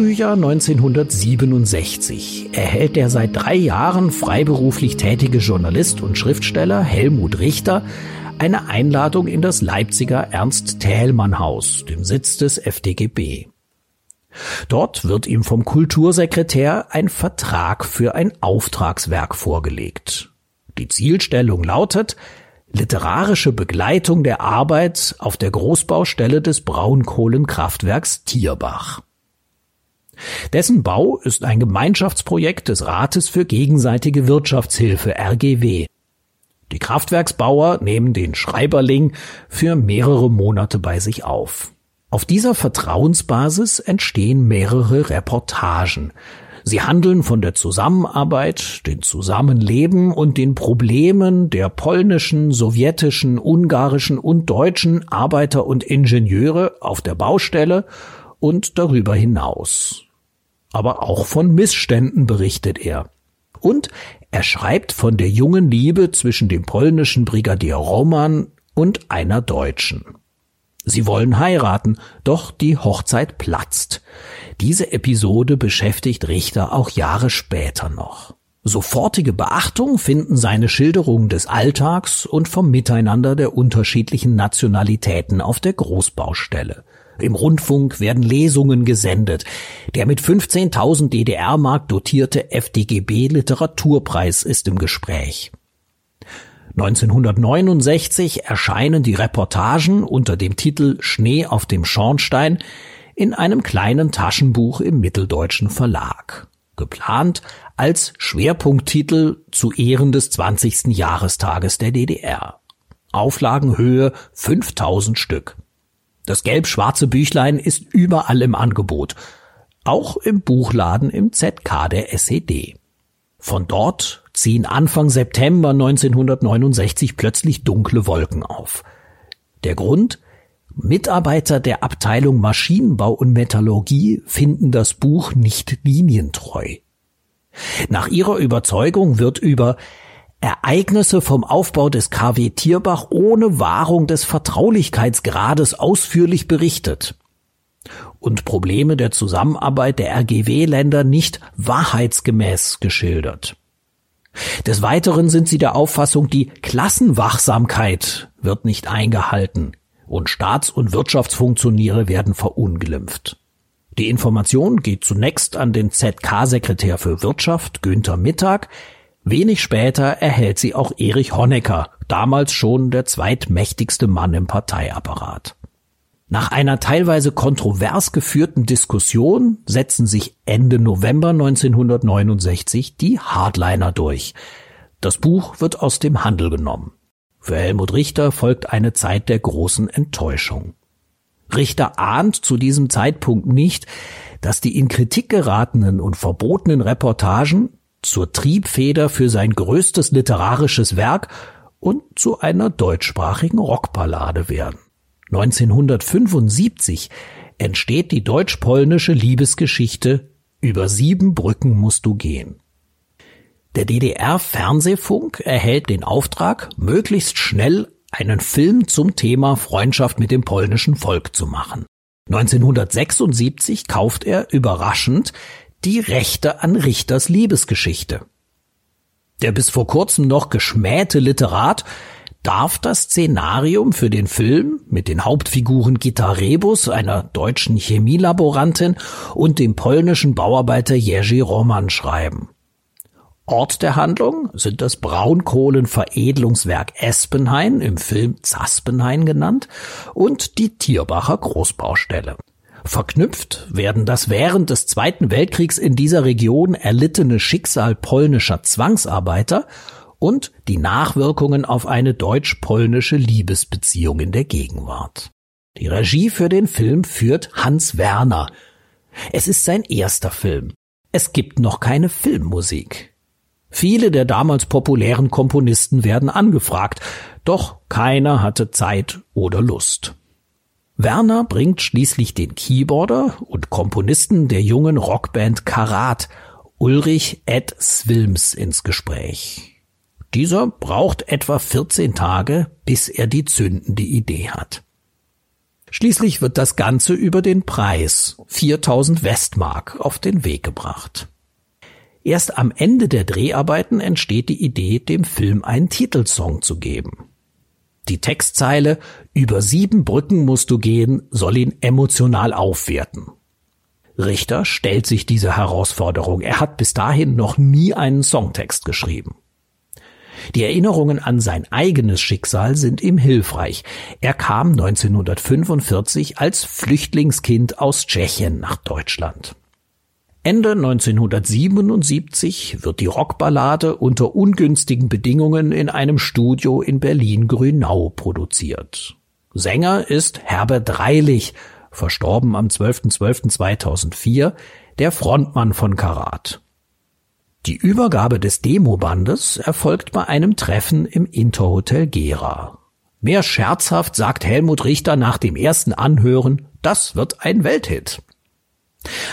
Frühjahr 1967 erhält der seit drei Jahren freiberuflich tätige Journalist und Schriftsteller Helmut Richter eine Einladung in das Leipziger Ernst-Thälmann-Haus, dem Sitz des FDGB. Dort wird ihm vom Kultursekretär ein Vertrag für ein Auftragswerk vorgelegt. Die Zielstellung lautet literarische Begleitung der Arbeit auf der Großbaustelle des Braunkohlenkraftwerks Tierbach. Dessen Bau ist ein Gemeinschaftsprojekt des Rates für gegenseitige Wirtschaftshilfe RGW. Die Kraftwerksbauer nehmen den Schreiberling für mehrere Monate bei sich auf. Auf dieser Vertrauensbasis entstehen mehrere Reportagen. Sie handeln von der Zusammenarbeit, den Zusammenleben und den Problemen der polnischen, sowjetischen, ungarischen und deutschen Arbeiter und Ingenieure auf der Baustelle und darüber hinaus. Aber auch von Missständen berichtet er. Und er schreibt von der jungen Liebe zwischen dem polnischen Brigadier Roman und einer Deutschen. Sie wollen heiraten, doch die Hochzeit platzt. Diese Episode beschäftigt Richter auch Jahre später noch. Sofortige Beachtung finden seine Schilderungen des Alltags und vom Miteinander der unterschiedlichen Nationalitäten auf der Großbaustelle. Im Rundfunk werden Lesungen gesendet. Der mit 15.000 DDR-Mark dotierte FDGB Literaturpreis ist im Gespräch. 1969 erscheinen die Reportagen unter dem Titel Schnee auf dem Schornstein in einem kleinen Taschenbuch im Mitteldeutschen Verlag. Geplant als Schwerpunkttitel zu Ehren des 20. Jahrestages der DDR. Auflagenhöhe 5000 Stück. Das gelb-schwarze Büchlein ist überall im Angebot. Auch im Buchladen im ZK der SED. Von dort ziehen Anfang September 1969 plötzlich dunkle Wolken auf. Der Grund? Mitarbeiter der Abteilung Maschinenbau und Metallurgie finden das Buch nicht linientreu. Nach ihrer Überzeugung wird über Ereignisse vom Aufbau des KW Tierbach ohne Wahrung des Vertraulichkeitsgrades ausführlich berichtet und Probleme der Zusammenarbeit der RGW-Länder nicht wahrheitsgemäß geschildert. Des Weiteren sind sie der Auffassung, die Klassenwachsamkeit wird nicht eingehalten und Staats- und Wirtschaftsfunktionäre werden verunglimpft. Die Information geht zunächst an den ZK-Sekretär für Wirtschaft, Günther Mittag. Wenig später erhält sie auch Erich Honecker, damals schon der zweitmächtigste Mann im Parteiapparat. Nach einer teilweise kontrovers geführten Diskussion setzen sich Ende November 1969 die Hardliner durch. Das Buch wird aus dem Handel genommen. Für Helmut Richter folgt eine Zeit der großen Enttäuschung. Richter ahnt zu diesem Zeitpunkt nicht, dass die in Kritik geratenen und verbotenen Reportagen zur Triebfeder für sein größtes literarisches Werk und zu einer deutschsprachigen Rockballade werden. 1975 entsteht die deutsch-polnische Liebesgeschichte Über sieben Brücken musst du gehen. Der DDR-Fernsehfunk erhält den Auftrag, möglichst schnell einen Film zum Thema Freundschaft mit dem polnischen Volk zu machen. 1976 kauft er überraschend die Rechte an Richters Liebesgeschichte. Der bis vor kurzem noch geschmähte Literat darf das Szenarium für den Film mit den Hauptfiguren Gita Rebus, einer deutschen Chemielaborantin, und dem polnischen Bauarbeiter Jerzy Roman schreiben. Ort der Handlung sind das Braunkohlenveredelungswerk Espenhain, im Film Zaspenhain genannt, und die Tierbacher Großbaustelle. Verknüpft werden das während des Zweiten Weltkriegs in dieser Region erlittene Schicksal polnischer Zwangsarbeiter und die Nachwirkungen auf eine deutsch-polnische Liebesbeziehung in der Gegenwart. Die Regie für den Film führt Hans Werner. Es ist sein erster Film. Es gibt noch keine Filmmusik. Viele der damals populären Komponisten werden angefragt, doch keiner hatte Zeit oder Lust. Werner bringt schließlich den Keyboarder und Komponisten der jungen Rockband Karat, Ulrich Ed Swilms, ins Gespräch. Dieser braucht etwa 14 Tage, bis er die zündende Idee hat. Schließlich wird das Ganze über den Preis 4000 Westmark auf den Weg gebracht. Erst am Ende der Dreharbeiten entsteht die Idee, dem Film einen Titelsong zu geben. Die Textzeile Über sieben Brücken musst du gehen soll ihn emotional aufwerten. Richter stellt sich diese Herausforderung. Er hat bis dahin noch nie einen Songtext geschrieben. Die Erinnerungen an sein eigenes Schicksal sind ihm hilfreich. Er kam 1945 als Flüchtlingskind aus Tschechien nach Deutschland. Ende 1977 wird die Rockballade unter ungünstigen Bedingungen in einem Studio in Berlin-Grünau produziert. Sänger ist Herbert Reilich, verstorben am 12.12.2004, der Frontmann von Karat. Die Übergabe des Demobandes erfolgt bei einem Treffen im Interhotel Gera. Mehr scherzhaft sagt Helmut Richter nach dem ersten Anhören, das wird ein Welthit.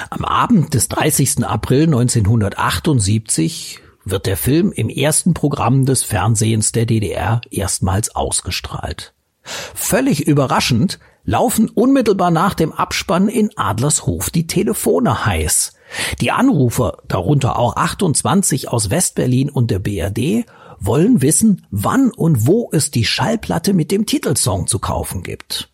Am Abend des 30. April 1978 wird der Film im ersten Programm des Fernsehens der DDR erstmals ausgestrahlt. Völlig überraschend laufen unmittelbar nach dem Abspann in Adlershof die Telefone heiß. Die Anrufer, darunter auch 28 aus Westberlin und der BRD, wollen wissen, wann und wo es die Schallplatte mit dem Titelsong zu kaufen gibt.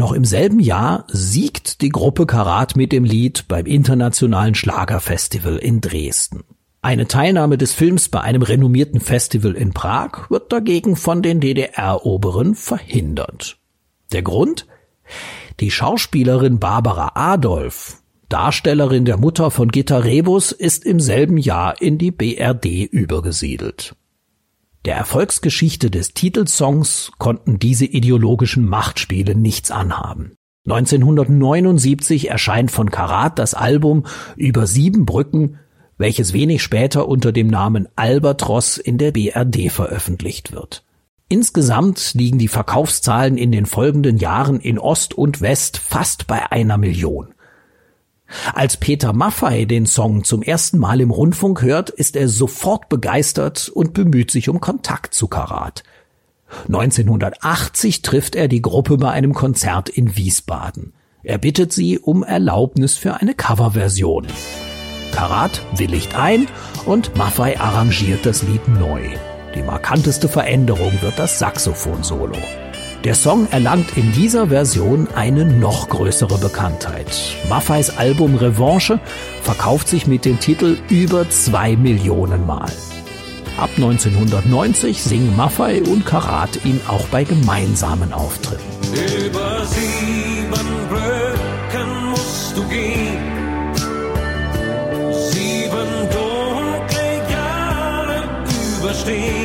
Noch im selben Jahr siegt die Gruppe Karat mit dem Lied beim Internationalen Schlagerfestival in Dresden. Eine Teilnahme des Films bei einem renommierten Festival in Prag wird dagegen von den DDR-Oberen verhindert. Der Grund? Die Schauspielerin Barbara Adolf, Darstellerin der Mutter von Gitta Rebus, ist im selben Jahr in die BRD übergesiedelt. Der Erfolgsgeschichte des Titelsongs konnten diese ideologischen Machtspiele nichts anhaben. 1979 erscheint von Karat das Album Über sieben Brücken, welches wenig später unter dem Namen Albatros in der BRD veröffentlicht wird. Insgesamt liegen die Verkaufszahlen in den folgenden Jahren in Ost und West fast bei einer Million. Als Peter Maffei den Song zum ersten Mal im Rundfunk hört, ist er sofort begeistert und bemüht sich um Kontakt zu Karat. 1980 trifft er die Gruppe bei einem Konzert in Wiesbaden. Er bittet sie um Erlaubnis für eine Coverversion. Karat willigt ein und Maffei arrangiert das Lied neu. Die markanteste Veränderung wird das Saxophon-Solo. Der Song erlangt in dieser Version eine noch größere Bekanntheit. Maffeis Album Revanche verkauft sich mit dem Titel über zwei Millionen Mal. Ab 1990 singen Maffei und Karat ihn auch bei gemeinsamen Auftritten. Über sieben Brücken musst du gehen. Sieben dunkle Jahre überstehen